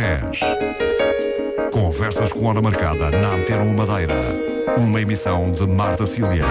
10. Conversas com hora marcada na Antena Madeira. Uma emissão de Marta Cília.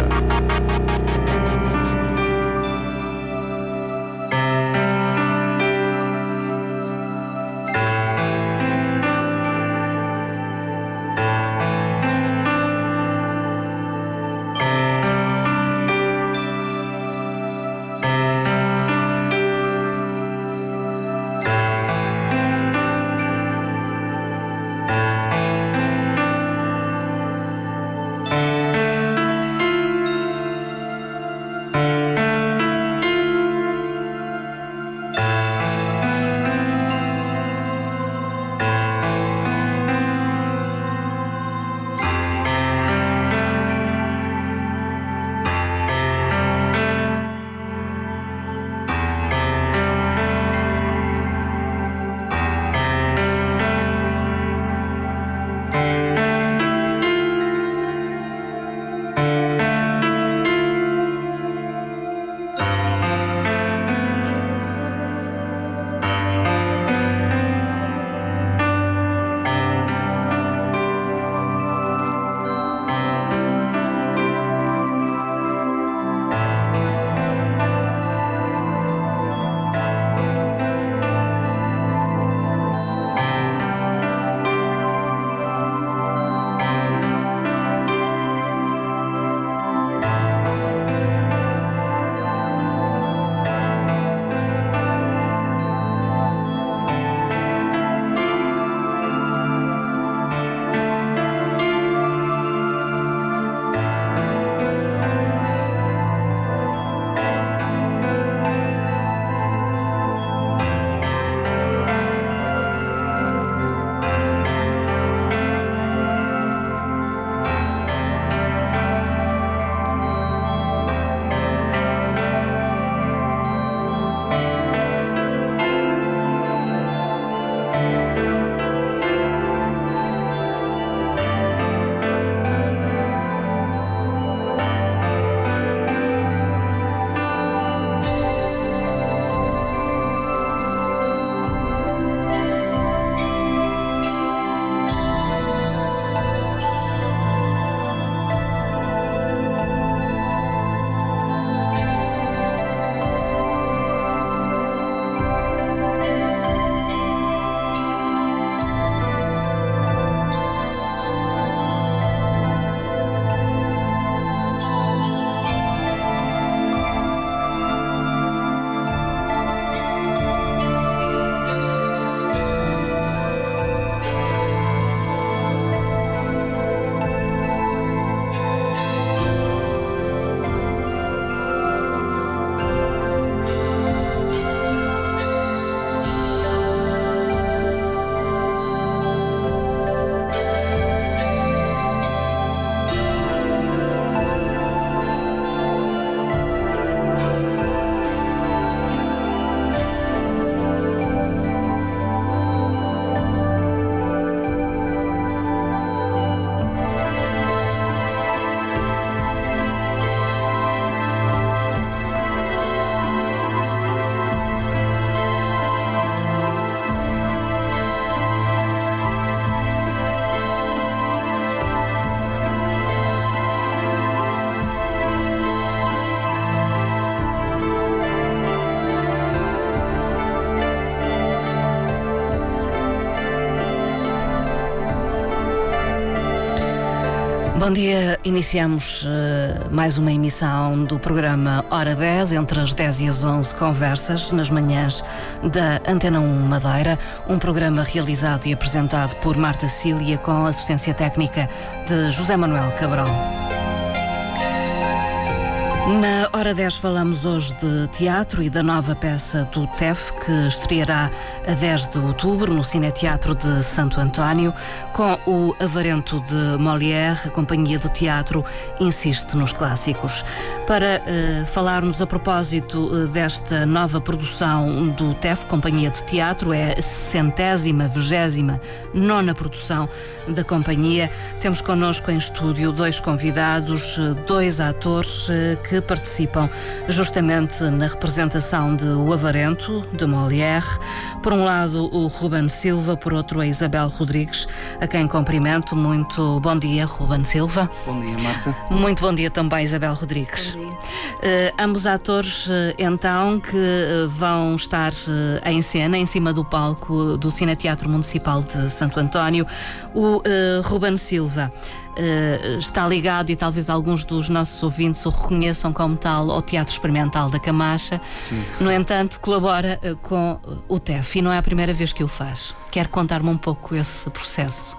Bom dia, iniciamos uh, mais uma emissão do programa Hora 10, entre as 10 e as 11 conversas, nas manhãs da Antena 1 Madeira, um programa realizado e apresentado por Marta Cília com assistência técnica de José Manuel Cabral. Na Hora 10 falamos hoje de teatro e da nova peça do TEF, que estreará a 10 de outubro no Cineteatro de Santo António, com o Avarento de Molière, a companhia de teatro insiste nos clássicos. Para uh, falarmos a propósito uh, desta nova produção do TEF, Companhia de Teatro, é a centésima, vigésima, nona produção da companhia, temos connosco em estúdio dois convidados, uh, dois atores que que participam justamente na representação de O Avarento, de Molière. Por um lado, o Ruben Silva, por outro, a Isabel Rodrigues, a quem cumprimento. Muito bom dia, Ruben Silva. Bom dia, Marta. Muito bom dia também, Isabel Rodrigues. Bom dia. Uh, ambos atores, uh, então, que uh, vão estar em cena, em cima do palco do Cine Teatro Municipal de Santo António. O Ruben Silva está ligado, e talvez alguns dos nossos ouvintes o reconheçam como tal, ao Teatro Experimental da Camacha. Sim. No entanto, colabora com o TEF e não é a primeira vez que o faz. Quer contar-me um pouco esse processo?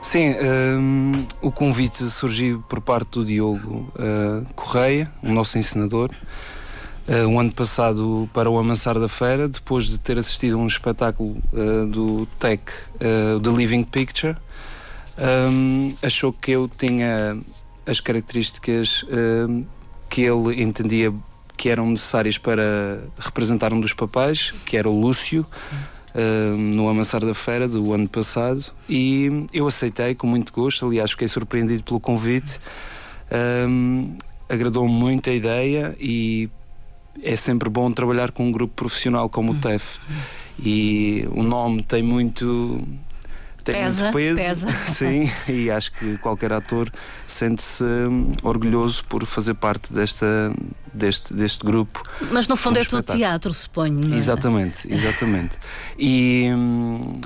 Sim, um, o convite surgiu por parte do Diogo uh, Correia, o nosso ensinador, uh, o ano passado para o Amansar da Feira, depois de ter assistido a um espetáculo uh, do TEC, The Living Picture, um, achou que eu tinha as características que ele entendia que eram necessárias para representar um dos papais, que era o Lúcio no Amansar da Feira do ano passado e eu aceitei com muito gosto. Aliás, fiquei surpreendido pelo convite. Um, Agradou-me muito a ideia e é sempre bom trabalhar com um grupo profissional como o hum. TEF. E o nome tem muito tem pesa, muito peso. Pesa. Sim, e acho que qualquer ator sente-se hum, orgulhoso por fazer parte desta, deste, deste grupo. Mas no fundo um é tudo teatro, suponho. É? Exatamente, exatamente. E, hum,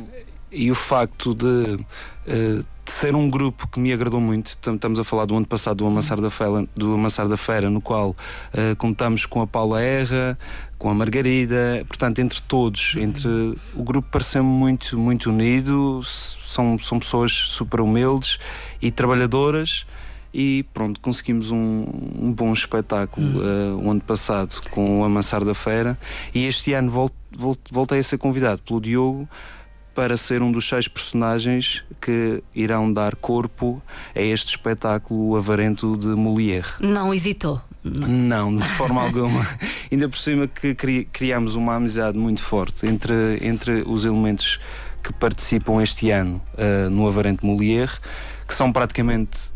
e o facto de, uh, de, ser um grupo que me agradou muito, estamos a falar do ano passado do Amansar da Feira, do Amansar da Feira no qual uh, contamos com a Paula Erra, com a Margarida, portanto, entre todos, uhum. entre o grupo pareceu-me muito, muito unido, são, são pessoas super humildes e trabalhadoras e pronto, conseguimos um, um bom espetáculo uh, o ano passado com o Amansar da Feira e este ano volt, volt, voltei a ser convidado pelo Diogo para ser um dos seis personagens que irão dar corpo a este espetáculo avarento de Molière. Não hesitou? Não, de forma alguma. Ainda por cima que cri criamos uma amizade muito forte entre, entre os elementos que participam este ano uh, no Avarente Molière, que são praticamente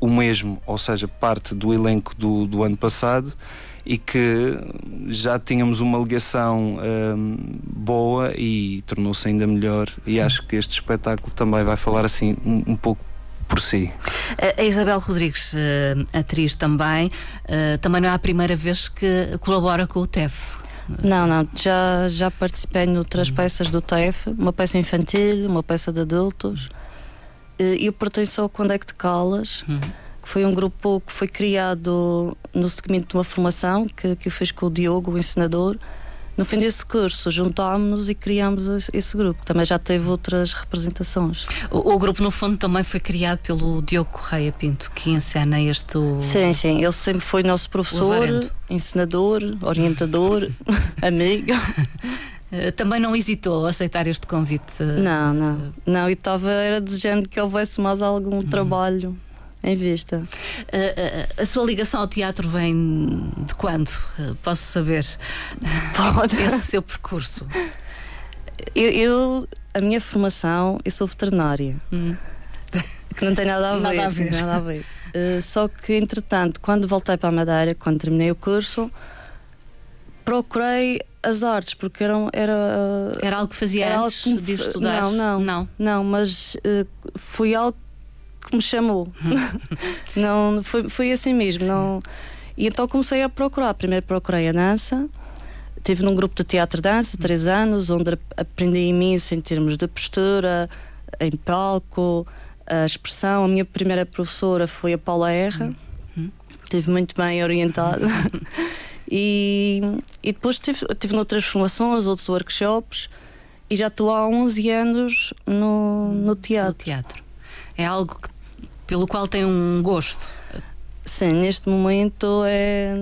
o mesmo, ou seja, parte do elenco do, do ano passado e que já tínhamos uma ligação um, boa e tornou-se ainda melhor e acho que este espetáculo também vai falar assim um, um pouco por si. A Isabel Rodrigues, eh, atriz também, eh, também não é a primeira vez que colabora com o TEF. Não, não, já, já participei noutras uhum. peças do TEF, uma peça infantil, uma peça de adultos. Eh, eu pertenço ao Condec de Calas, uhum. Que foi um grupo que foi criado no seguimento de uma formação que, que eu fiz com o Diogo, o ensinador no fim desse curso juntámos-nos e criámos esse grupo. Também já teve outras representações. O, o, grupo, no fundo, também foi criado pelo Diogo Correia Pinto, que encena este. O... Sim, sim. Ele sempre foi nosso professor, ensinador, orientador, amigo. Eh, também não hesitou a aceitar este convite? Não, não. Não, eu estava desejando que houvesse mais algum hum. trabalho em vista. A, a, a, sua ligação ao teatro vem de quando? Posso saber? Pode. Esse seu percurso. Eu, eu, a minha formação, eu sou veterinária. Hum. Que não tem nada a ver. Nada a ver. Nada a ver. Uh, só que, entretanto, quando voltei para a Madeira, quando terminei o curso, procurei as artes, porque era. Era, era algo que fazia era antes algo que de estudar? Não, não. Não, não mas uh, foi algo que me chamou. não, foi, foi assim mesmo. Não... E então comecei a procurar. Primeiro procurei a dança. Estive num grupo de teatro dança, três anos, onde aprendi imenso em termos de postura, em palco, a expressão. A minha primeira professora foi a Paula Erra. Uhum. Estive muito bem orientada. e, e depois tive, tive noutras formações, outros workshops. E já estou há 11 anos no, no teatro. No teatro. É algo que pelo qual tem um gosto. Sim, neste momento é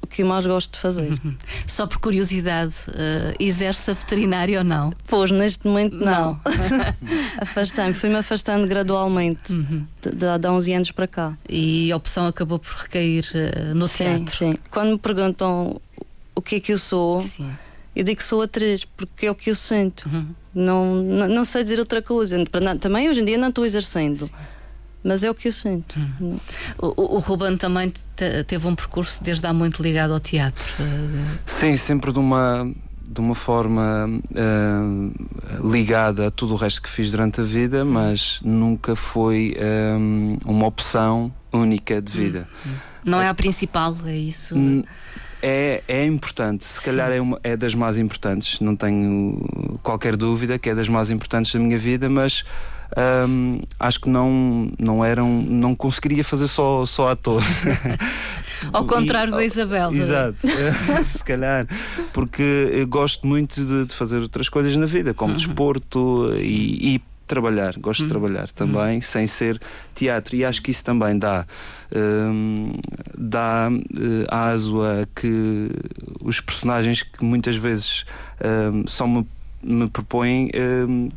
o que eu mais gosto de fazer. Uhum. Só por curiosidade, uh, exerce a veterinária ou não? Pois, neste momento não. não. Afastei-me, fui-me afastando gradualmente, uhum. de, de, de há 11 anos para cá. E a opção acabou por recair uh, no sim, teatro? Sim, quando me perguntam o que é que eu sou, sim. eu digo que sou atriz, porque é o que eu sinto. Uhum. Não, não, não sei dizer outra coisa. Também hoje em dia não estou exercendo. Sim mas é o que eu sinto. Hum. O, o Ruben também te, teve um percurso desde há muito ligado ao teatro. Sim, sempre de uma de uma forma uh, ligada a tudo o resto que fiz durante a vida, mas nunca foi um, uma opção única de vida. Hum, hum. Não é a principal, é isso? É, é importante, se Sim. calhar é, uma, é das mais importantes, não tenho qualquer dúvida que é das mais importantes da minha vida, mas um, acho que não, não eram, não conseguiria fazer só, só ator. Ao contrário e, da Isabel. Exato, se calhar, porque eu gosto muito de, de, fazer outras coisas na vida, como uhum. desporto e, e trabalhar, gosto de trabalhar também, uhum. sem ser teatro, e acho que isso também dá, um, dá uh, aso a que os personagens que muitas vezes um, só me, me propõem. Um,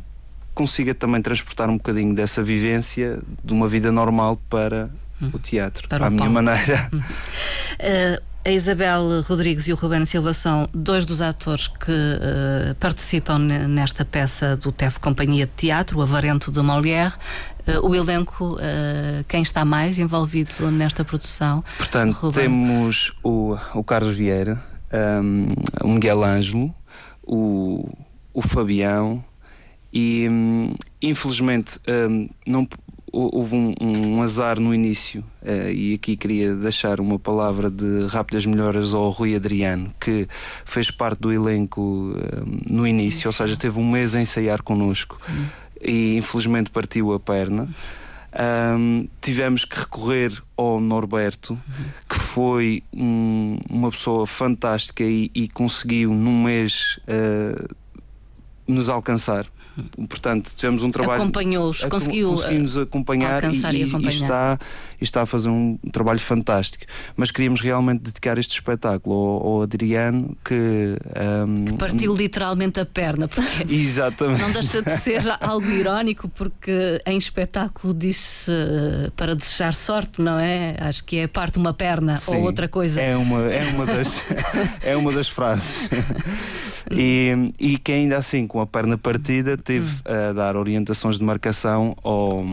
consiga também transportar um bocadinho dessa vivência de uma vida normal para hum. o teatro, para à o minha maneira. Uh, a Isabel Rodrigues e o Ruben Silva são dois dos atores que uh, participam nesta peça do TEF Companhia de Teatro, o Avarento de Molière. Uh, o elenco, uh, quem está mais envolvido nesta produção? Portanto, Ruben. temos o, o Carlos Vieira, um, o Miguel Ângelo, o, o Fabião e um, infelizmente um, não houve um, um, azar no início, uh, e aqui queria deixar uma palavra de rápidas melhoras ao Rui Adriano, que fez parte do elenco uh, no início, ou seja, teve um mês a ensaiar connosco e infelizmente partiu a perna. Um, tivemos que recorrer ao Norberto, que foi um, uma pessoa fantástica e, e conseguiu num mês uh, nos alcançar portanto, tivemos um trabalho. Acompanhou-os, conseguiu. Conseguimos acompanhar, e, e, acompanhar. E, está, e está a fazer um trabalho fantástico. Mas queríamos realmente dedicar este espetáculo ao, ao Adriano, que. Um, que partiu literalmente a perna, porque. Exatamente. Não deixa de ser algo irónico, porque em espetáculo diz uh, para desejar sorte, não é? Acho que é parte uma perna Sim, ou outra coisa. É uma, é uma, das, é uma das frases. E, e que ainda assim, com a perna partida, teve hum. a dar orientações de marcação ao,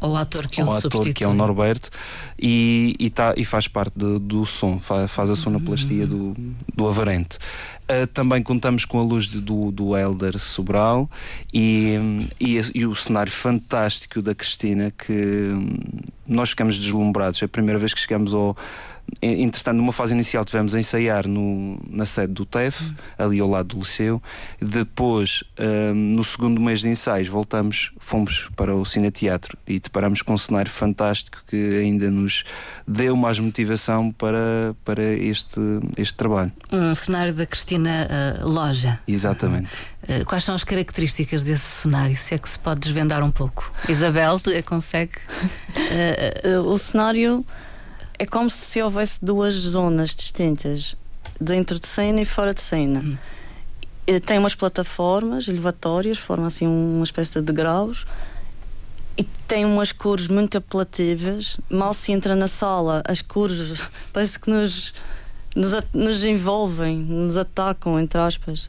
ao ator que, ao ator, que é o Norberto e, e, tá, e faz parte de, do som, faz, faz a sonoplastia do, do Avarente. Uh, também contamos com a luz de, do, do Elder Sobral e, e, e, o cenário fantástico da Cristina que hum, nós ficamos deslumbrados. É a primeira vez que chegamos ao Entretanto, numa fase inicial tivemos a ensaiar no, na sede do TEF, uhum. ali ao lado do Liceu. Depois, um, no segundo mês de ensaios, voltamos, fomos para o Cine Teatro e deparamos com um cenário fantástico que ainda nos deu mais motivação para, para este, este trabalho. Um cenário da Cristina uh, Loja. Exatamente. Uh, quais são as características desse cenário? Se é que se pode desvendar um pouco. Isabel, consegue? Uh, o cenário é como se houvesse duas zonas distintas, dentro de cena e fora de cena. Hum. Tem umas plataformas elevatórias, formam assim uma espécie de degraus, e tem umas cores muito apelativas. Mal se entra na sala, as cores parece que nos, nos, nos envolvem, nos atacam, entre aspas.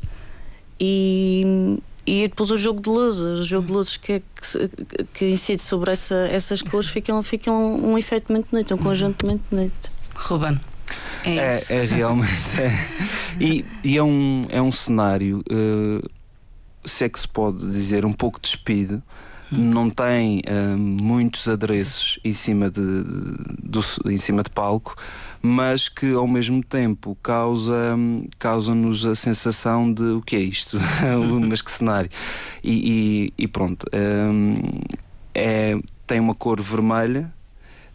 E e depois o jogo de luzes, o jogo de luzes que, que, que incide sobre essa, essas cores ficam, ficam um, um efeito muito bonito, um conjunto muito bonito. Ruben. É, é, é realmente. É. E, e, é, um, é um cenário, uh, se é que se pode dizer, um pouco despido não tem uh, muitos adereços em cima de, do, em cima de palco, mas que ao mesmo tempo causa causa-nos a sensação de o que é isto, mas que cenário. E, e, e pronto, um, é, tem uma cor vermelha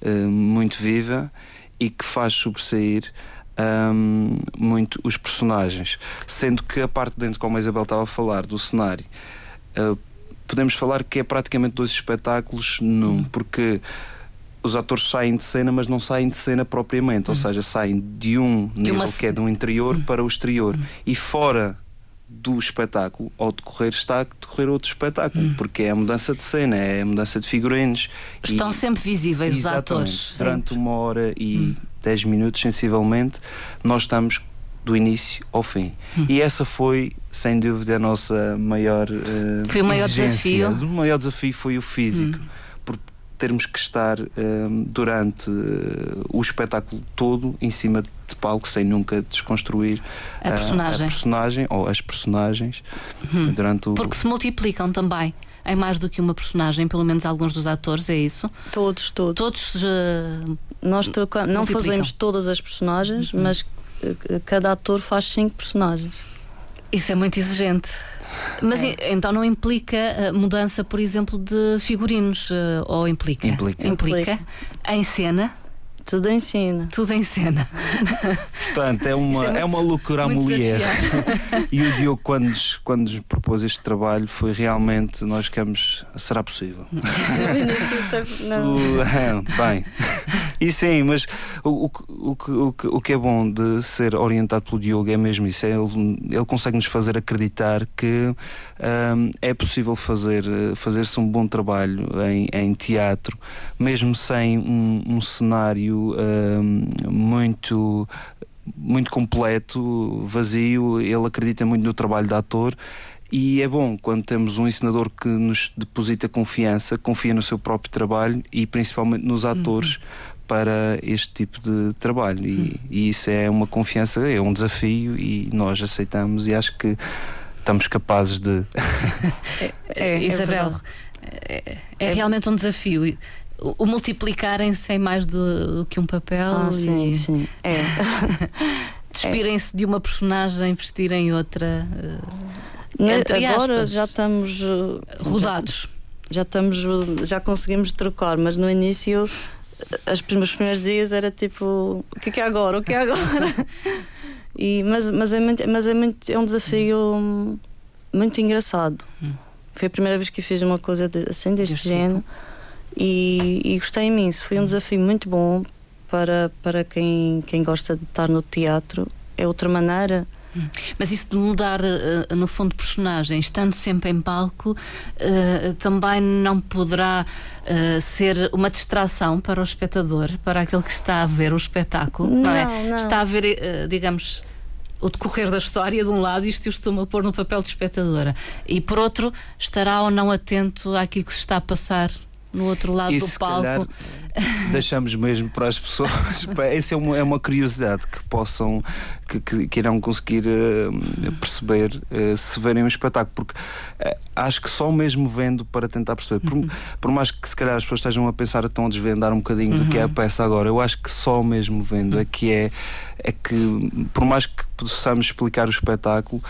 uh, muito viva e que faz sobressair um, muito os personagens, sendo que a parte dentro, como a Isabel estava a falar, do cenário. Uh, podemos falar que é praticamente dois espetáculos num, uhum. porque os atores saem de cena, mas não saem de cena propriamente, ou uhum. seja, saem de um de nível uma... que é do interior uhum. para o exterior. E fora do espetáculo, ao decorrer, está a decorrer outro espetáculo, porque é a mudança de cena, é a mudança de figurinos. Estão e, sempre visíveis os atores. Durante sempre. uma hora e dez minutos, sensivelmente, nós estamos do início ao fim. Hum. E essa foi, sem dúvida, a nossa maior uh, Foi o maior exigência. desafio. O maior desafio foi o físico. Hum. Por, termos que estar um, durante uh, o espetáculo todo em cima de palco sem nunca desconstruir a personagem, a personagem ou as personagens uhum. durante o... Porque se multiplicam também em mais do que uma personagem, pelo menos alguns dos atores, é isso? Todos, todos. Todos uh, Nós não fazemos todas as personagens, uhum. mas cada ator faz cinco personagens. Isso é muito exigente. Mas é. então não implica eh, mudança, por exemplo, de figurinos? Eh, ou implica? Implica. Implica. implica. Em cena? Tudo em cena. Tudo em cena. Portanto, é uma, é, muito, é, uma loucura à mulher. e o Diogo, quando nos, quando nos propôs este trabalho, foi realmente, nós ficamos, será possível? Não. tu, bem, e sim, mas o, o, o, o, que é bom de ser orientado pelo Diogo é mesmo isso. É ele, ele consegue nos fazer acreditar que um, é possível fazer, fazer-se um bom trabalho em, em teatro, mesmo sem um, um cenário muito muito completo, vazio. Ele acredita muito no trabalho de ator. E é bom quando temos um ensinador que nos deposita confiança, confia no seu próprio trabalho e principalmente nos atores uhum. Para este tipo de trabalho. E, uhum. e, isso é uma confiança, é um desafio e nós aceitamos e acho que estamos capazes de. é, é, Isabel, é, é, realmente um desafio o multiplicarem sem mais do que um papel. Ah, sim, e... sim. É. Despirem-se de uma personagem, vestirem outra. Uh, agora já estamos uh, rodados. Já, já, estamos, já conseguimos trocar, mas no início, as, os primeiros dias era tipo: o que é, que é agora? O que é agora? e, mas, mas, é muito, mas é, muito, é um desafio muito engraçado. Hum. Foi a primeira vez que fiz uma coisa de, assim deste este género. Tipo e, e gostei imenso. Foi um desafio muito bom para, para quem, quem gosta de estar no teatro. É outra maneira. Mas isso de mudar, uh, no fundo, personagem, estando sempre em palco, uh, também não poderá uh, ser uma distração para o espectador, para aquele que está a ver o espetáculo, não, não é? Não. Está a ver, digamos, o decorrer da história de um lado, isto eu estou-me a pôr no papel de espectadora, e por outro, estará ou não atento àquilo que se está a passar no outro lado e do palco. Calhar, deixamos mesmo para as pessoas. Essa é uma, é uma curiosidade que possam, que, que, que irão conseguir uh, perceber uh, se verem um espetáculo, porque uh, acho que só mesmo vendo para tentar perceber, por, uhum. por, mais que se calhar as pessoas estejam a pensar, estão a desvendar um bocadinho uhum. do que é a uhum. peça agora, eu acho que só mesmo vendo é que é, é que, por mais que possamos explicar o espetáculo,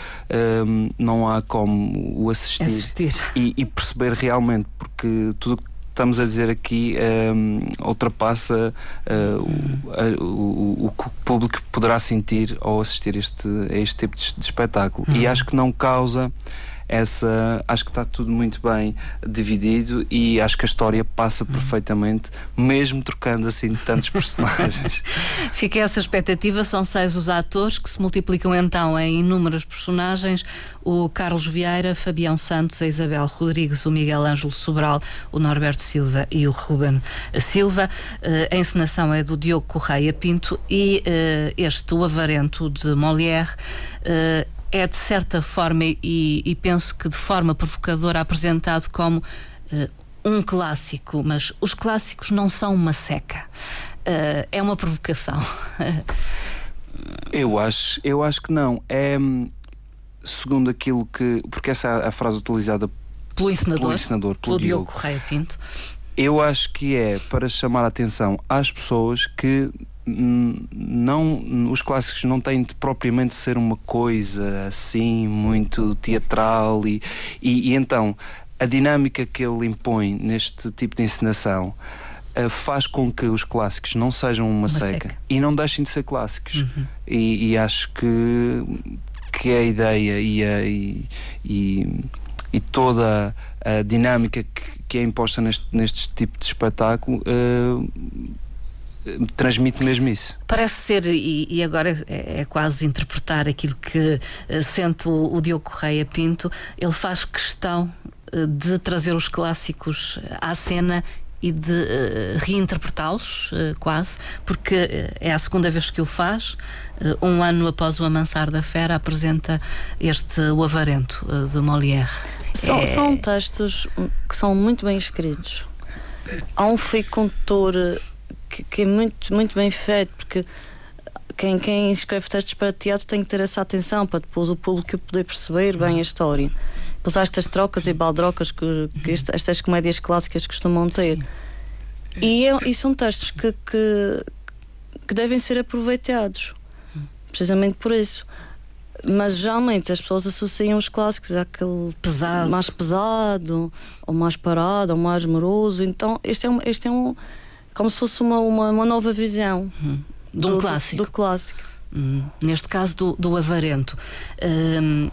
não há como o assistir, assistir. E, e perceber realmente, porque tudo estamos a dizer aqui um, ultrapassa uh, o, o, o, que o público poderá sentir ao assistir este, a este tipo de, de espetáculo. Uhum. E acho que não causa essa acho que está tudo muito bem dividido e acho que a história passa uhum. perfeitamente, mesmo trocando assim tantos personagens. Fica essa expectativa, são seis os atores que se multiplicam então em inúmeras personagens: o Carlos Vieira, Fabião Santos, a Isabel Rodrigues, o Miguel Ângelo Sobral, o Norberto Silva e o Ruben Silva. Uh, a encenação é do Diogo Correia Pinto e uh, este, o Avarento de Molière. Uh, é de certa forma, e, e penso que de forma provocadora, apresentado como uh, um clássico, mas os clássicos não são uma seca. Uh, é uma provocação. eu acho, eu acho que não. É segundo aquilo que. Porque essa é a frase utilizada pelo ensinador, pelo, ensinador, pelo, pelo Diogo Correia Pinto. Eu acho que é para chamar a atenção às pessoas que não os clássicos não têm de propriamente ser uma coisa assim muito teatral e, e, e então a dinâmica que ele impõe neste tipo de encenação uh, faz com que os clássicos não sejam uma, uma seca, seca, e não deixem de ser clássicos uhum. e, e, acho que que a ideia e, a, e, e, e toda a dinâmica que, que é imposta neste, neste tipo de espetáculo uh, transmite mesmo isso. Parece ser, e, e agora é, é, quase interpretar aquilo que uh, sente o, o Diogo Correia Pinto, ele faz questão uh, de trazer os clássicos à cena e de uh, reinterpretá-los, uh, quase, porque uh, é a segunda vez que o faz. um ano após o Amansar da Fera, apresenta este O Avarento de Molière. São, é... são textos que são muito bem escritos há um fio condutor que, que, é muito, muito bem feito, porque quem, quem escreve textos para teatro tem que ter essa atenção para depois o público poder perceber bem a história. Depois há estas trocas e baldrocas que, que estas comédias clássicas costumam ter. E, é, e, são textos que, que, que devem ser aproveitados, precisamente por isso. Mas geralmente as pessoas associam os clássicos àquele pesado. mais pesado, ou mais parado, ou mais moroso. Então, este é um, este é um como se fosse uma, uma, uma nova visão hum. de um do, clássico. Do, do clássico. Hum. Neste caso do, do Avarento. Hum,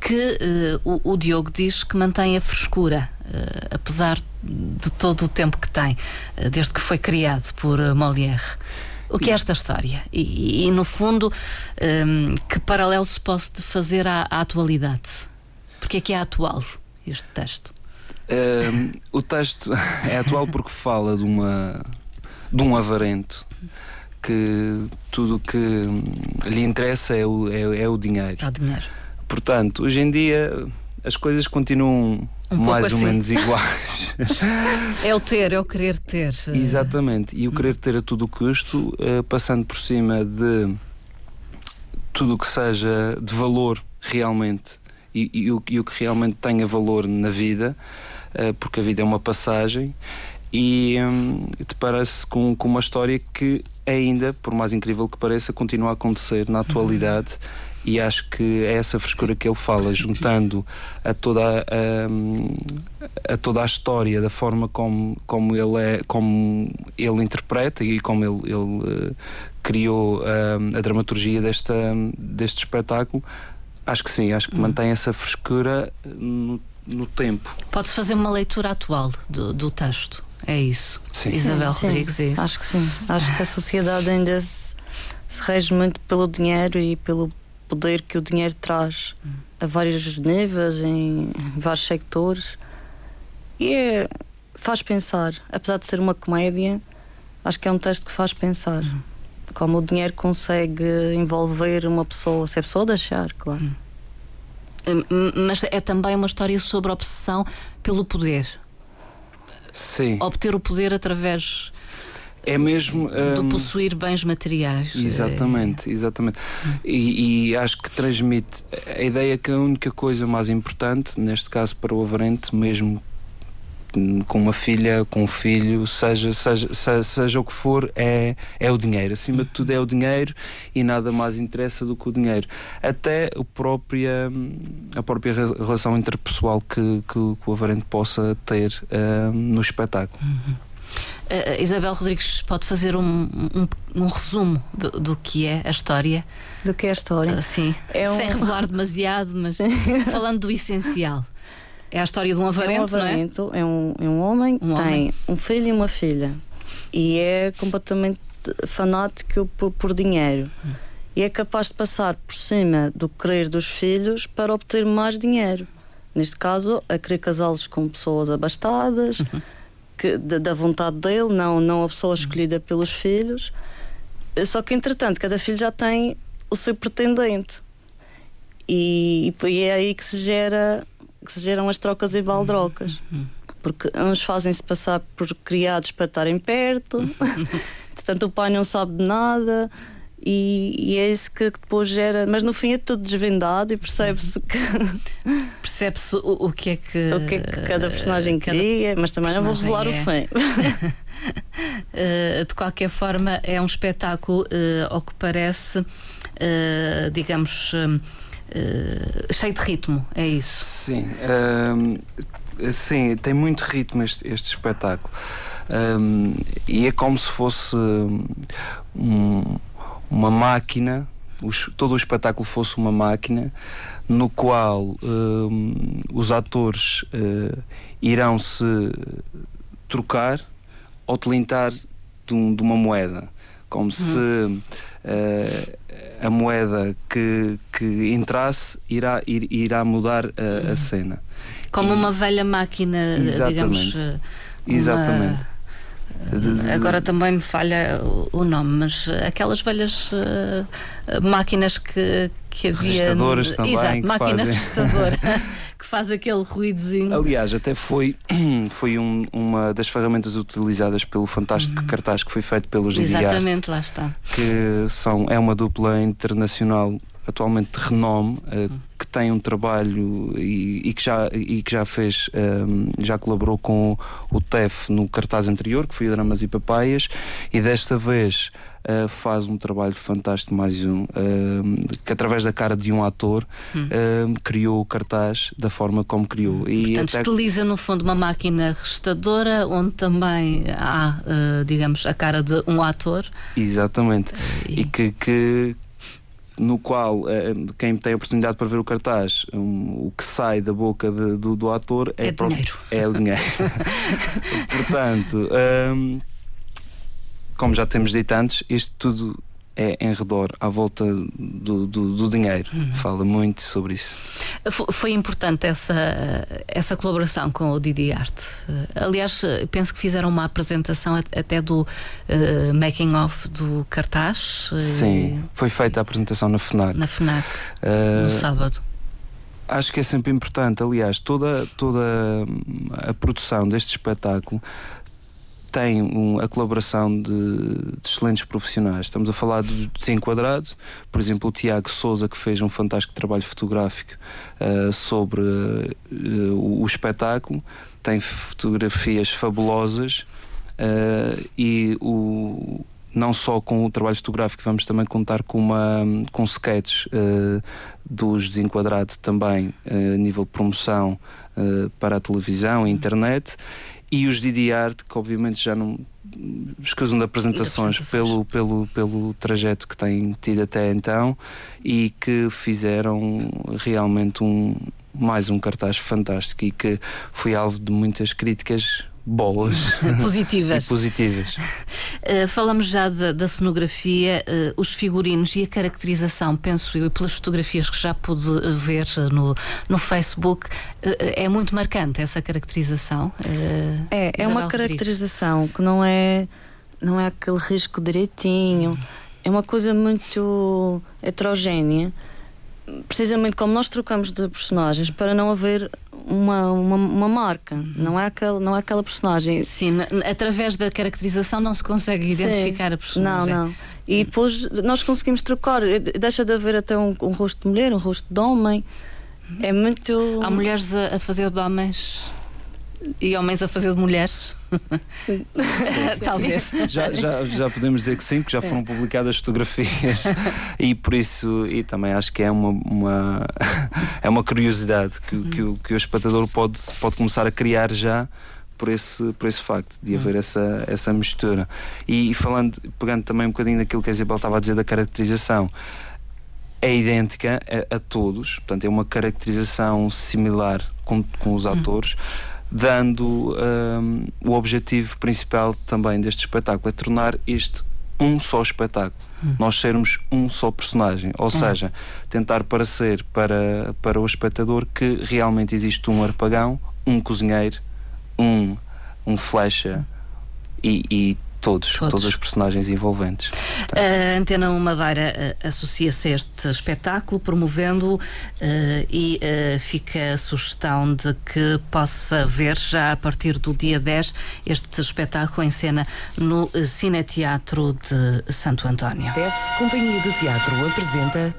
que uh, o, o, Diogo diz que mantém a frescura, uh, apesar de todo o tempo que tem, uh, desde que foi criado por Molière. O que é esta história? E, e no fundo, um, que paralelo se pode fazer à, à, atualidade? Porque é que é atual este texto? Um, o texto é atual porque fala de uma de um avarento que tudo o que lhe interessa é o, é, é o dinheiro. É o dinheiro. Portanto, hoje em dia as coisas continuam um mais ou assim. menos iguais. é o ter, é o querer ter. Exatamente, e o querer ter a todo custo, uh, passando por cima de tudo o que seja de valor realmente e, e, o, e o que realmente tenha valor na vida, uh, porque a vida é uma passagem. E um, te parece com, com uma história que ainda, por mais incrível que pareça, continua a acontecer na atualidade. Uhum e acho que é essa frescura que ele fala, juntando a toda a, a, toda a história da forma como, como ele é, como ele interpreta e como ele, ele uh, criou uh, a dramaturgia desta, deste espetáculo. Acho que sim, acho que hum. mantém essa frescura no, no tempo. Pode fazer uma leitura atual do, do texto. É isso. Sim. Isabel sim, Rodrigues, é isso. Acho que sim. Acho que a sociedade ainda se, se rege muito pelo dinheiro e pelo poder que o dinheiro traz a vários níveis, em vários sectores. E é, faz pensar. Apesar de ser uma comédia, acho que é um texto que faz pensar. Como o dinheiro consegue envolver uma pessoa, se é pessoa deixar, claro. Hum, mas é também uma história sobre a obsessão pelo poder. Sim. Obter o poder através é mesmo. Um, do possuir bens materiais. Exatamente, exatamente. E, e, acho que transmite a ideia que a única coisa mais importante, neste caso para o avarente, mesmo com uma filha, com um filho, seja, seja, seja, seja, o que for, é, é o dinheiro. Acima de tudo é o dinheiro e nada mais interessa do que o dinheiro. Até a própria, a própria relação interpessoal que, que, que o avarente possa ter um, no espetáculo. Uhum. Uh, Isabel Rodrigues pode fazer um, um, um resumo do, do, que é a história. Do que é a história? Uh, sim, é sem revelar demasiado, mas falando do essencial. É a história de um avarento, é um avarento, não é? É um, é um homem um tem homem. um filho e uma filha e é completamente fanático por, por dinheiro. Hum. E é capaz de passar por cima do querer dos filhos para obter mais dinheiro. Neste caso, a querer casá-los com pessoas abastadas. Uhum que, da vontade dele, não, não a pessoa escolhida pelos filhos. Só que, entretanto, cada filho já tem o seu pretendente. E, e é aí que se, gera, que se geram as trocas e baldrocas. Porque uns fazem-se passar por criados para estarem perto, portanto o pai não sabe de nada, e, e, é isso que depois gera. Mas no fim é tudo desvendado e percebe-se que. Percebe-se o, o, que é que. O que é que cada personagem cada queria, mas também não vou revelar é. o fim. uh, de qualquer forma, é um espetáculo, uh, ao que parece, uh, digamos. Cheio de ritmo, é isso? Sim, sim, tem muito ritmo este, este espetáculo. Um, e é como se fosse um, uma máquina, os, todo o espetáculo fosse uma máquina no qual um, os atores uh, irão se trocar ou tilintar de, um, de uma moeda, como uhum. se uh, a moeda que, que entrasse irá, ir, irá mudar a, a uhum. cena. Como e, uma velha máquina, exatamente, digamos. Uma... Exatamente. Agora também me falha o nome, mas aquelas velhas uh, máquinas que, que havia. Registadoras também. Exato, que máquina fazem. que faz aquele ruídozinho. Aliás, até foi, foi um, uma das ferramentas utilizadas pelo fantástico uhum. cartaz que foi feito pelos Exatamente, lá está. Que são, é uma dupla internacional atualmente de renome, uh, que tem um trabalho e, e, que já, e que já fez, um, ehm, já colaborou com o TEF no cartaz anterior, que foi Dramas e Papaias, e desta vez uh, faz um trabalho fantástico, mais um, uh, que através da cara de um ator hum. uh, criou o cartaz da forma como criou. E Portanto, até... estiliza no fundo uma máquina registadora onde também há, digamos, a cara de um ator. Exatamente. E, e que, que no qual quem tem a oportunidade para ver o cartaz, um, o que sai da boca de, do, do ator é, é dinheiro. É o dinheiro. Portanto, um, como já temos dito antes, isto tudo é em redor, à volta do, do, do dinheiro. Uhum. Fala muito sobre isso. Foi importante essa, essa colaboração com o Didi Art. Aliás, penso que fizeram uma apresentação até do uh, making of do cartaz. Sim, foi feita a apresentação na FNAC. Na FNAC, uh, no sábado. Acho que é sempre importante, aliás, toda, toda a produção deste espetáculo tem um, a colaboração de, de, excelentes profissionais. Estamos a falar de desenquadrados, por exemplo, o Tiago Souza, que fez um fantástico trabalho fotográfico uh, sobre uh, o, o, espetáculo, tem fotografias fabulosas uh, e o, não só com o trabalho fotográfico, vamos também contar com, uma, com sketches uh, dos desenquadrados também uh, a nível de promoção uh, para a televisão e internet e os Didi Art, que obviamente já não escusam de apresentações, apresentações, Pelo, pelo, pelo trajeto que têm tido até então e que fizeram realmente um, mais um cartaz fantástico e que foi alvo de muitas críticas boas. Positivas. positivas. Uh, falamos já da, da cenografia, uh, os figurinos e a caracterização, penso eu, e pelas fotografias que já pude ver no, no Facebook, uh, é muito marcante essa caracterização. é, é uma caracterização que não é, não é aquele risco direitinho, é uma coisa muito heterogénea precisamente como nós trocamos de personagens para não haver uma, uma, uma marca, não, é aquela, não é aquela personagem. Sim, através da caracterização não se consegue identificar Sim. a personagem. Não, não. E depois nós conseguimos trocar, deixa de haver até um, um rosto de mulher, um rosto de homem. É muito. Há mulheres a, a fazer de homens e homens a fazer de mulheres? Sim, Talvez. Já, já, já podemos dizer que sim, porque já foram é. publicadas fotografias e por isso, e também acho que é uma, uma é uma curiosidade que, que, o, que o espectador pode, pode começar a criar já por esse, por esse facto de haver essa, essa mistura. E, e falando, pegando também um bocadinho daquilo que a Isabel estava a dizer da caracterização, é idêntica a, a, todos, portanto, é uma caracterização similar com, com os atores. Dando um, o objetivo principal também deste espetáculo, é tornar este um só espetáculo. Hum. Nós sermos um só personagem. Ou hum. seja, tentar parecer para, para o espectador que realmente existe um arpagão, um cozinheiro, um, um flecha e, e Todos, todos, todos os personagens envolventes. A Antena Madeira uh, associa-se a este espetáculo, promovendo uh, e uh, fica a sugestão de que possa ver já a partir do dia 10 este espetáculo em cena no Cineteatro de Santo António. DEF Companhia de Teatro apresenta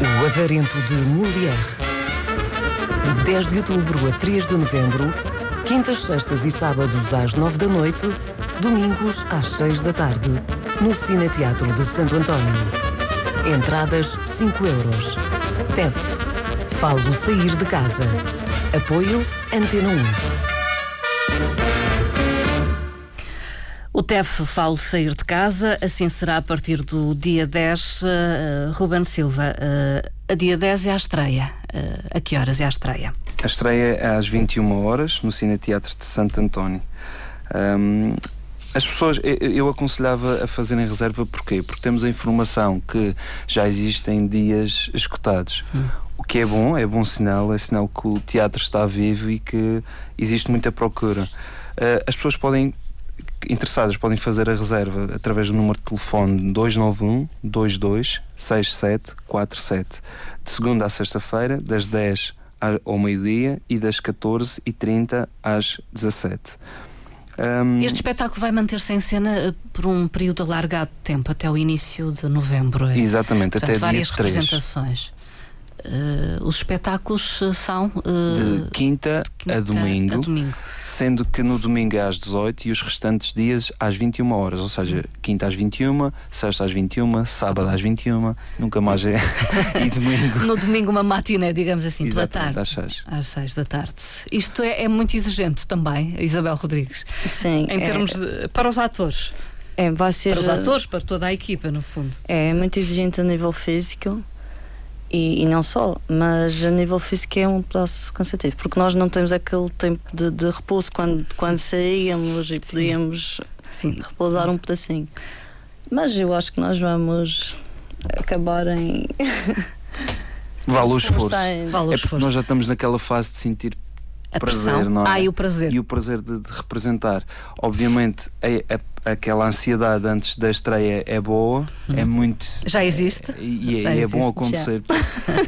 O Avarento de Molière. De 10 de outubro a 3 de novembro, Quintas, sextas e sábados às nove da noite, domingos às seis da tarde, no Cine Teatro de Santo António. Entradas 5 euros. TEF. Falo sair de casa. Apoio Antena 1. O TEF Falo Sair de Casa, assim será a partir do dia 10. Uh, Ruben Silva, uh, a dia 10 é a estreia. Uh, a que horas é a estreia? A estreia é às 21 horas no Cine Teatro de Santo António. Um, as pessoas, eu aconselhava a fazerem reserva porquê? Porque temos a informação que já existem dias escutados. Hum. O que é bom, é bom sinal, é sinal que o teatro está vivo e que existe muita procura. Uh, as pessoas podem interessadas podem fazer a reserva através do número de telefone 291 22 67 47 de segunda à sexta-feira, das 10 ao meio-dia e das 14h30 às 17 um, este espetáculo vai manter-se em cena eh, por um período alargado de tempo, até o início de novembro. É? Exatamente, Portanto, até várias dia 3. representações. Uh, os espetáculos eh, são uh, de, quinta de, quinta a, domingo, a domingo, sendo que no domingo é às 18 e os restantes dias às 21 horas, ou seja, quinta às 21, sexta às 21, sábado às 21, nunca mais é. e domingo. No domingo, uma matiné, digamos assim, pela tarde. Às 6. Às 6 da tarde. Isto é, é, muito exigente também, Isabel Rodrigues. Sim. Em é, termos de, para os atores. É, vai ser. Para os atores, para toda a equipa, no fundo. É muito exigente a nível físico e, e, não só, mas a nível físico é um pedaço cansativo, porque nós não temos aquele tempo de, de repouso quando, quando saíamos e podíamos Sim. repousar um pedacinho. Mas eu acho que nós vamos acabar em. Vale o esforço. Vale o é esforço. nós já estamos naquela fase de sentir a prazer, pressão. não é? Ah, e o prazer. E o prazer de, de representar. Obviamente, a, a aquela ansiedade antes da estreia é boa, hum. é muito. Já existe? E, já é existe, bom acontecer.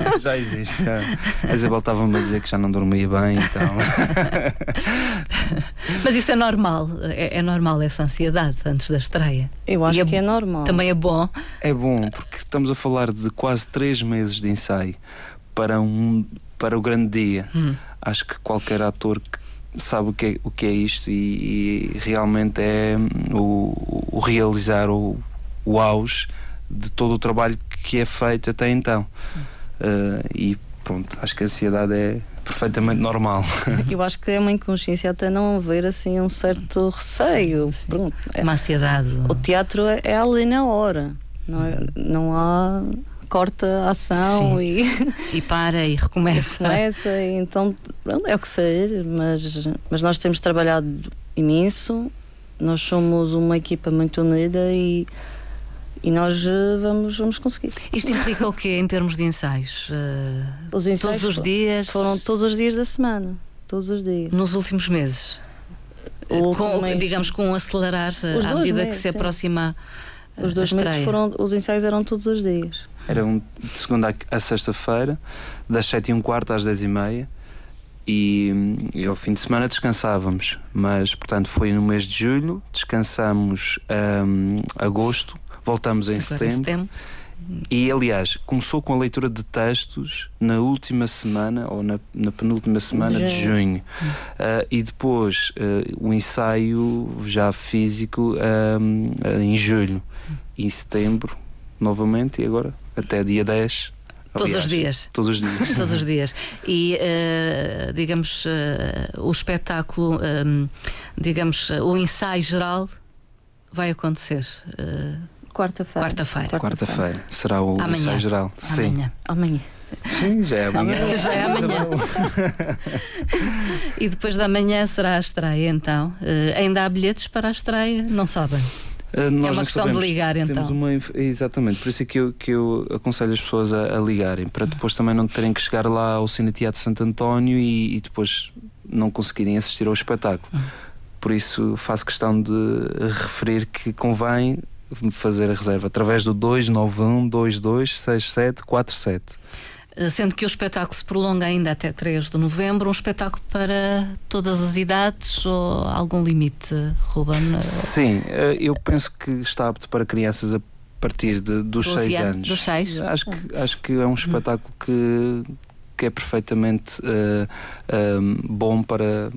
Já, já existe. Já. A Isabel estava-me a dizer que já não dormia bem, então. Mas isso é normal, é, é, normal essa ansiedade antes da estreia. Eu acho é, que é normal. Também é bom. É bom, porque estamos a falar de quase três meses de ensaio para, um, para o grande dia. Hum. Acho que qualquer ator que sabe o que é, o que é isto e, e realmente é o, o realizar o, o auge de todo o trabalho que é feito até então. Uh, e pronto, acho que a ansiedade é perfeitamente normal. Eu acho que é uma inconsciência até não haver assim um certo receio. Sim, sim. Pronto, é, uma ansiedade. O teatro é, é ali na hora. Não, é, não há corta a ação e... e para e recomeça. Começa, e então é o que ser, mas, mas nós temos trabalhado imenso, nós somos uma equipa muito unida e, e nós eh, vamos, vamos conseguir. Isto implica o quê em termos de ensaios? Uh, os ensaios todos os dias? Foram todos os dias da semana, todos os dias. Nos últimos meses? Com, mês. digamos, com acelerar os à medida meses, que se sim. aproxima os dois meses foram, os ensaios eram todos os dias. Eram de segunda a sexta-feira, das sete e um quarto às dez e meia. E, e, ao fim de semana descansávamos, mas portanto foi no mês de julho, descansamos um, agosto, voltamos em setembro, setembro, e aliás começou com a leitura de textos na última semana ou na, na penúltima semana de, de junho, uh, e depois uh, o ensaio já físico um, em julho, em setembro novamente, e agora até dia 10 Todos Aliás, os dias. Todos os dias. todos os dias. E, uh, digamos, uh, o espetáculo, um, digamos, o ensaio geral vai acontecer. Uh, Quarta-feira. Quarta-feira. Quarta-feira. Será o amanhã. ensaio geral. Amanhã. Sim. Amanhã. Sim, já é amanhã. amanhã já é amanhã. e depois da manhã será a estreia, então. ainda há bilhetes para a estreia? Não sabem? Uh, é uma questão sabemos, de ligar então. Uma, exatamente, por isso é que eu, que eu aconselho as pessoas a, a ligarem, para depois também não terem que chegar lá ao Cine Teatro Santo António e, e depois não conseguirem assistir ao espetáculo. Uhum. Por isso faço questão de referir que convém fazer a reserva através do 291 226747. Eh, sendo que o espetáculo se prolonga ainda até 3 de novembro, um espetáculo para todas as idades ou algum limite, Ruben? Sim, eh, eu penso que está apto para crianças a partir de, dos 6 anos. Dos 6? Acho que, acho que é um espetáculo que, que é perfeitamente uh, uh, bom para,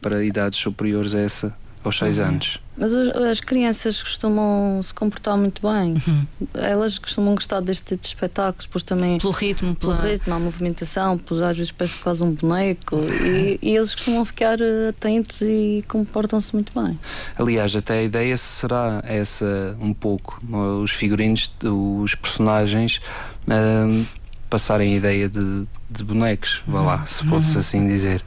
para idades superiores a essa aos 6 uhum. anos. Mas as crianças costumam se comportar muito bem. Uhum. Elas costumam gostar deste tipo de espetáculos, pois também. Pelo ritmo, pelo pela... ritmo, a movimentação, pois às vezes parece quase um boneco. E, e eles costumam ficar eh, atentos e comportam-se muito bem. Aliás, até a ideia será essa um pouco. Os figurinos, os personagens. Uh, passarem a ideia de, de bonecos, vá lá, se fosse uhum. assim dizer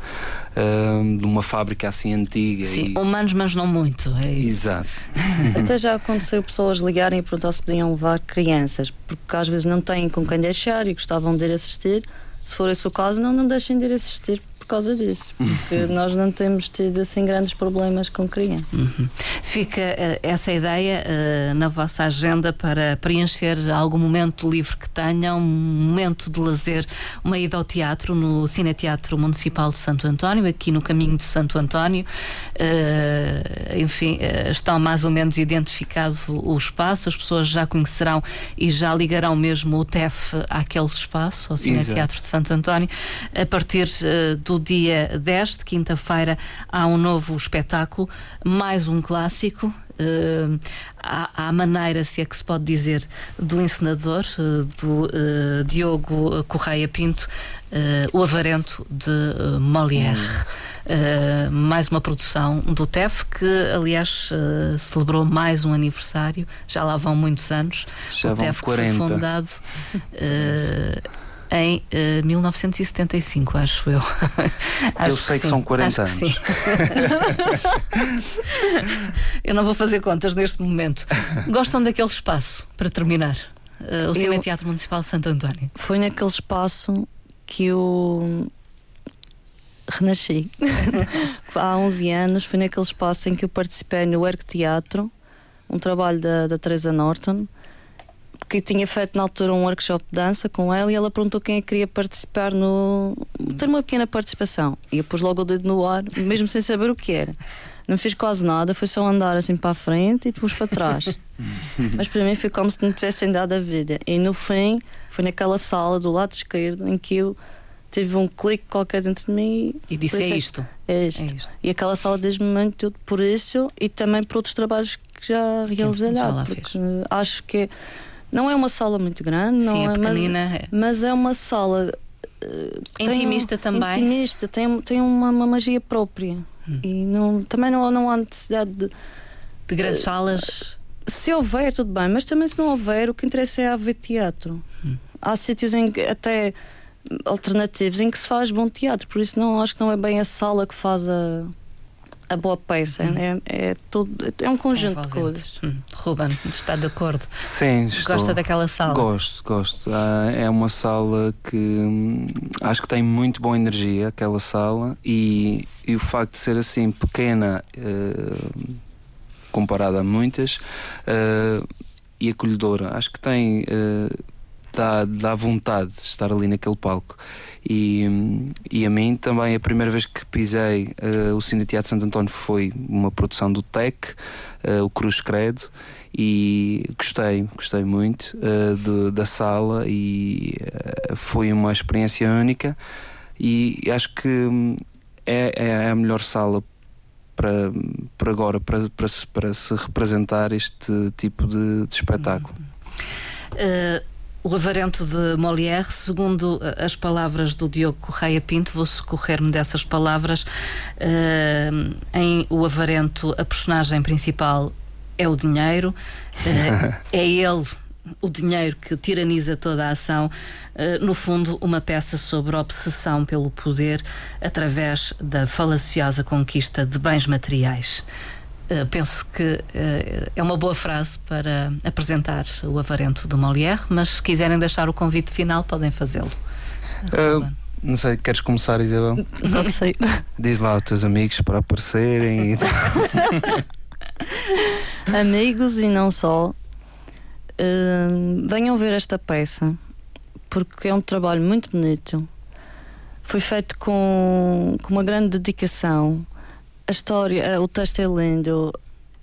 de uma fábrica assim antiga. Sim, e... humanos, mas não muito. É Exato. Até já aconteceu pessoas ligarem e perguntar se podiam levar crianças, porque às vezes não têm com quem deixar e gostavam de ir assistir. Se for esse o caso, não, não deixem de ir assistir, causa disso, porque nós não temos tido assim grandes problemas com crianças. Uhum. Fica uh, essa ideia uh, na vossa agenda para preencher algum momento livre que tenham, um momento de lazer, uma ida ao teatro no Cineteatro Municipal de Santo António, aqui no caminho de Santo António. Uh, enfim, estão mais ou menos identificado o espaço, as pessoas já conhecerão e já ligarão mesmo o TEF àquele espaço, ao Cineteatro de Santo António. A partir do dia 10 de quinta-feira há um novo espetáculo, mais um clássico. Uh, à, à, maneira, se é que se pode dizer, do encenador, uh, do uh, Diogo Correia Pinto, O Avarento de Molière. Hum. mais uma produção do TEF que, aliás, celebrou mais um aniversário. Já lá vão muitos anos. Já o TEF 40. foi fundado em uh, eh, 1975, acho eu. acho eu sei que, que são 40 anos. sim. eu não vou fazer contas neste momento. Gostam daquele espaço, para terminar? Uh, o Cine Teatro Municipal de Santo António. Foi naquele espaço que eu renasci. Há 11 anos, foi naquele espaço em que eu participei no Ergo Teatro, um trabalho da, da Teresa Norton que tinha feito na altura um workshop de dança com ela e ela perguntou quem é que queria participar no. ter uma pequena participação. E eu pus logo o dedo no ar, mesmo sem saber o que era. Não fiz quase nada, foi só andar assim para a frente e depois para trás. Mas para mim foi como se não tivessem dado a vida. E no fim, foi naquela sala do lado esquerdo em que eu tive um clique qualquer dentro de mim e disse é, é isto. É isto. É isto. E aquela sala desde muito por isso e também por outros trabalhos que já realizei lá. Porque acho que não é uma sala muito grande, Sim, não é, pequenina. Mas, mas é uma sala uh, intimista tem, também. Intimista, tem, tem uma, uma magia própria. Hum. E não, também não, não há necessidade de. De grandes uh, salas? Se houver, tudo bem, mas também se não houver, o que interessa é haver teatro. Hum. Há sítios em que até alternativos em que se faz bom teatro, por isso não acho que não é bem a sala que faz a a boa peça. Hum. É, é, tudo, é um conjunto é de coisas. Hum. Ruben, está de acordo? Sim, estou. Gosta daquela sala? Gosto, gosto. Ah, é uma sala que hum, acho que tem muito boa energia, aquela sala, e, e o facto de ser assim pequena uh, comparada a muitas uh, e acolhedora, acho que tem. Uh, dá, dá vontade de estar ali naquele palco. E, e a mim também a primeira vez que pisei uh, o Cine Teatro Santo António foi uma produção do TEC, uh, o Cruz Credo, e gostei, gostei muito uh, de, da sala e foi uma experiência única e acho que hum, é, é a melhor sala para, para agora, para, para, se, para se representar este tipo de, de espetáculo. Uh o Avarento de Molière, segundo eh, as palavras do Diogo Correia Pinto, vou socorrer-me dessas palavras. Uh, em O Avarento, a personagem principal é o dinheiro, uh, é ele o dinheiro que tiraniza toda a ação, no fundo, uma peça sobre obsessão pelo poder através da falaciosa conquista de bens materiais. Uh, penso que uh, é uma boa frase para apresentar o Avarento do Molière, mas se quiserem deixar o convite final, podem fazê-lo. Uh, não sei, queres começar, Isabel? Não sei. Diz lá aos teus amigos para aparecerem. E... amigos e não só, venham ver esta peça, porque é um trabalho muito bonito. Foi feito com, com uma grande dedicação a história, eh, o texto é lindo,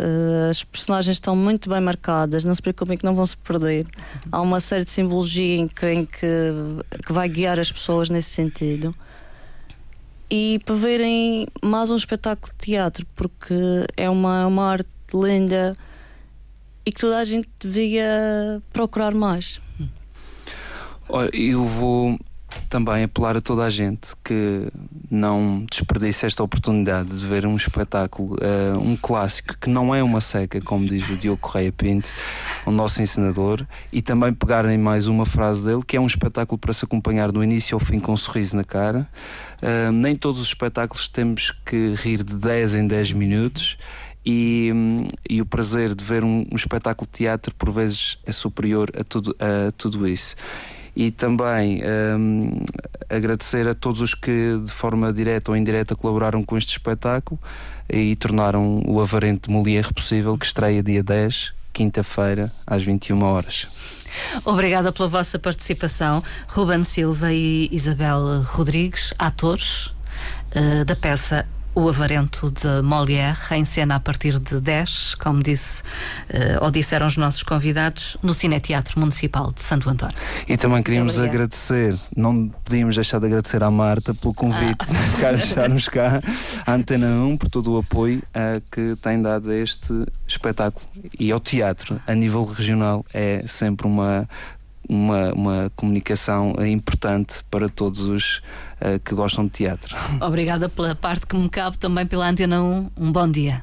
uh, as personagens estão muito bem marcadas, não se preocupem que não vão se perder. Há uma série de simbologia em que, em que, que vai guiar as pessoas nesse sentido. E para verem mais um espetáculo de teatro, porque é uma, uma arte linda e que toda a gente devia procurar mais. Olha, eu vou também apelar a toda a gente que não desperdice esta oportunidade de ver um espetáculo, uh, um clássico que não é uma seca, como diz o Diogo Correia Pinto, o nosso ensinador, e também pegarem mais uma frase dele, que é um espetáculo para se acompanhar do início ao fim com um sorriso na cara. Uh, nem todos os espetáculos temos que rir de 10 em 10 minutos. E, e, o prazer de ver um, um, espetáculo de teatro por vezes é superior a tudo, a tudo isso. E também um, agradecer a todos os que de forma direta ou indireta colaboraram com este espetáculo e tornaram o Avarente Molière possível, que estreia dia 10, quinta-feira, às 21 horas. Obrigada pela vossa participação, Ruben Silva e Isabel Rodrigues, atores uh, da peça o Avarento de Molière, em cena a partir de 10, como disse, uh, ou disseram os nossos convidados, no Cineteatro Municipal de Santo Antônio. E também queríamos agradecer, não podíamos deixar de agradecer à Marta pelo convite ah. de estarmos cá, à Antena 1, por todo o apoio uh, que tem dado a este espetáculo. E ao teatro, a nível regional, é sempre uma uma, uma comunicação importante para todos os uh, que gostam de teatro. Obrigada pela parte que me cabe também pela Antena 1. Um bom dia.